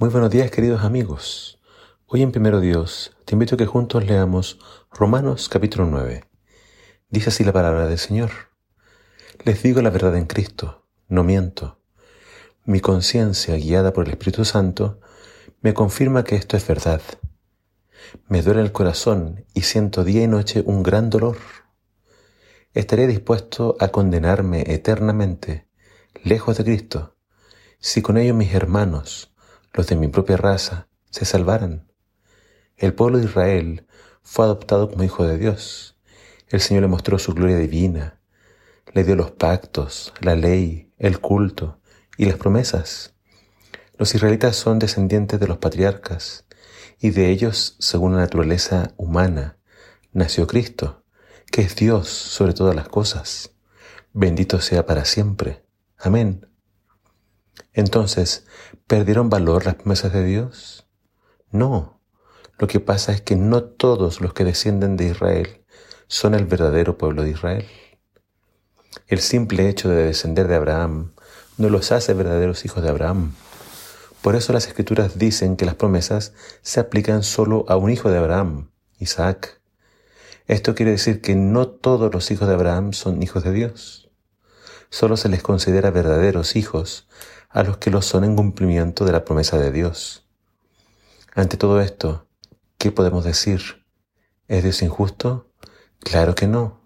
Muy buenos días queridos amigos. Hoy en Primero Dios te invito a que juntos leamos Romanos capítulo 9. Dice así la palabra del Señor. Les digo la verdad en Cristo, no miento. Mi conciencia, guiada por el Espíritu Santo, me confirma que esto es verdad. Me duele el corazón y siento día y noche un gran dolor. Estaré dispuesto a condenarme eternamente, lejos de Cristo, si con ello mis hermanos, los de mi propia raza, se salvaran. El pueblo de Israel fue adoptado como hijo de Dios. El Señor le mostró su gloria divina, le dio los pactos, la ley, el culto y las promesas. Los israelitas son descendientes de los patriarcas, y de ellos, según la naturaleza humana, nació Cristo, que es Dios sobre todas las cosas. Bendito sea para siempre. Amén. Entonces, ¿perdieron valor las promesas de Dios? No. Lo que pasa es que no todos los que descienden de Israel son el verdadero pueblo de Israel. El simple hecho de descender de Abraham no los hace verdaderos hijos de Abraham. Por eso las escrituras dicen que las promesas se aplican solo a un hijo de Abraham, Isaac. Esto quiere decir que no todos los hijos de Abraham son hijos de Dios. Solo se les considera verdaderos hijos a los que lo son en cumplimiento de la promesa de Dios. Ante todo esto, ¿qué podemos decir? ¿Es Dios injusto? Claro que no.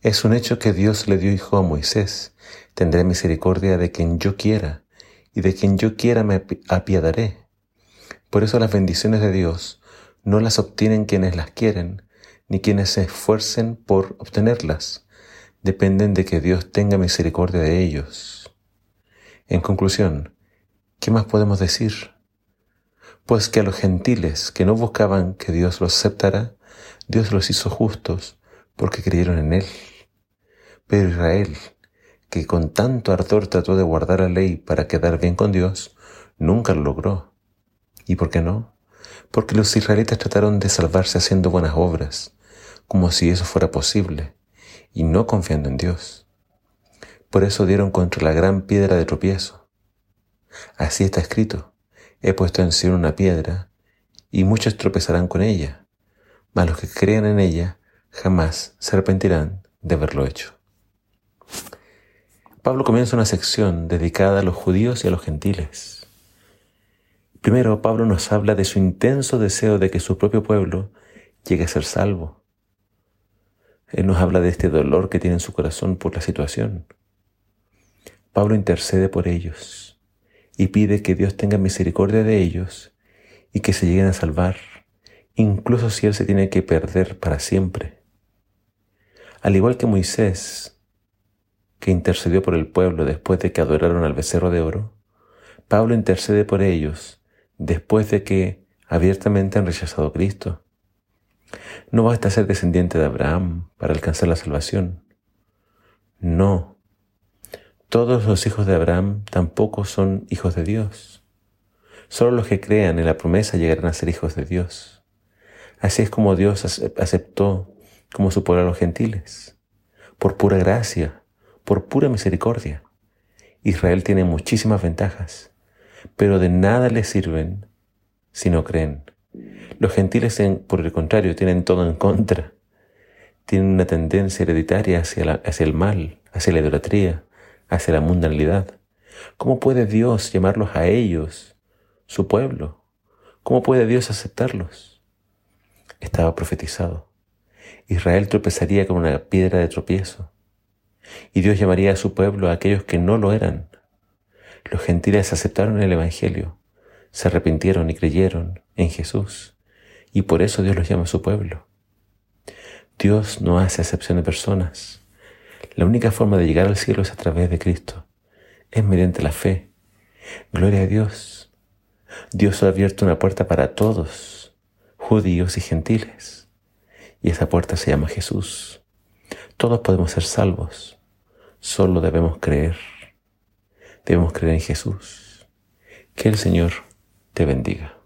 Es un hecho que Dios le dio hijo a Moisés. Tendré misericordia de quien yo quiera, y de quien yo quiera me apiadaré. Por eso las bendiciones de Dios no las obtienen quienes las quieren, ni quienes se esfuercen por obtenerlas. Dependen de que Dios tenga misericordia de ellos. En conclusión, ¿qué más podemos decir? Pues que a los gentiles que no buscaban que Dios los aceptara, Dios los hizo justos porque creyeron en Él. Pero Israel, que con tanto ardor trató de guardar la ley para quedar bien con Dios, nunca lo logró. ¿Y por qué no? Porque los israelitas trataron de salvarse haciendo buenas obras, como si eso fuera posible, y no confiando en Dios. Por eso dieron contra la gran piedra de tropiezo. Así está escrito, he puesto en Sion una piedra, y muchos tropezarán con ella, mas los que crean en ella jamás se arrepentirán de haberlo hecho. Pablo comienza una sección dedicada a los judíos y a los gentiles. Primero, Pablo nos habla de su intenso deseo de que su propio pueblo llegue a ser salvo. Él nos habla de este dolor que tiene en su corazón por la situación. Pablo intercede por ellos y pide que Dios tenga misericordia de ellos y que se lleguen a salvar, incluso si Él se tiene que perder para siempre. Al igual que Moisés, que intercedió por el pueblo después de que adoraron al becerro de oro, Pablo intercede por ellos después de que abiertamente han rechazado a Cristo. No basta ser descendiente de Abraham para alcanzar la salvación. No, todos los hijos de Abraham tampoco son hijos de Dios. Solo los que crean en la promesa llegarán a ser hijos de Dios. Así es como Dios aceptó como su pueblo a los gentiles, por pura gracia, por pura misericordia. Israel tiene muchísimas ventajas, pero de nada les sirven si no creen. Los gentiles, por el contrario, tienen todo en contra. Tienen una tendencia hereditaria hacia, el mal, hacia la idolatría, hacia la mundanalidad. ¿Cómo puede Dios llamarlos a ellos su pueblo? ¿Cómo puede Dios aceptarlos? Estaba profetizado. Israel tropezaría con una piedra de tropiezo. Y Dios llamaría a su pueblo a aquellos que no lo eran. Los gentiles aceptaron el Evangelio, se arrepintieron y creyeron en Jesús. Y por eso Dios los llama a su pueblo. Dios no hace acepción de personas. La única forma de llegar al cielo es a través de Cristo. Es mediante la fe. Gloria a Dios. Dios ha abierto una puerta para todos, judíos y gentiles. Y esa puerta se llama Jesús. Todos podemos ser salvos. Solo debemos creer. Debemos creer en Jesús. Que el Señor te bendiga.